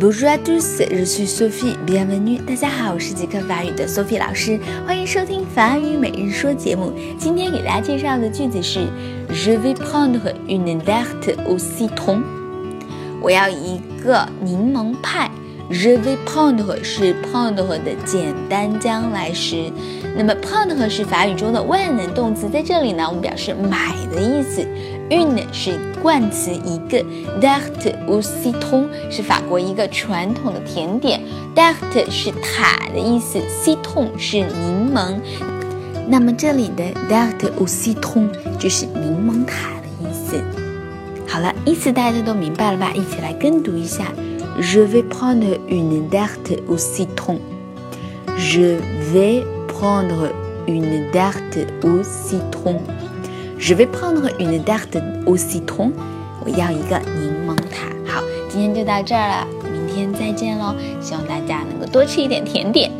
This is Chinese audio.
Bonjour à tous, je suis Sophie. Bienvenue. 大家好，我是即刻法语的 Sophie 老师，欢迎收听法语每日说节目。今天给大家介绍的句子是 Je vais prendre une tarte au citron。我要一个柠檬派。Je vais prendre 是 pond 的简单将来时。那么 pond 是法语中的万能动词，在这里呢，我们表示买的意思。un 是冠词一个，tarte au citron 是法国一个传统的甜点，tarte 是塔的意思，citon 是柠檬。那么这里的 tarte au citron 就是柠檬塔的意思。好了，意思大家都明白了吧？一起来跟读一下。Je vais prendre une tarte au citron. Je vais prendre une tarte au citron. Je vais prendre une tarte au citron. 我要一个柠檬塔。好，今天就到这儿了，明天再见喽！希望大家能够多吃一点甜点。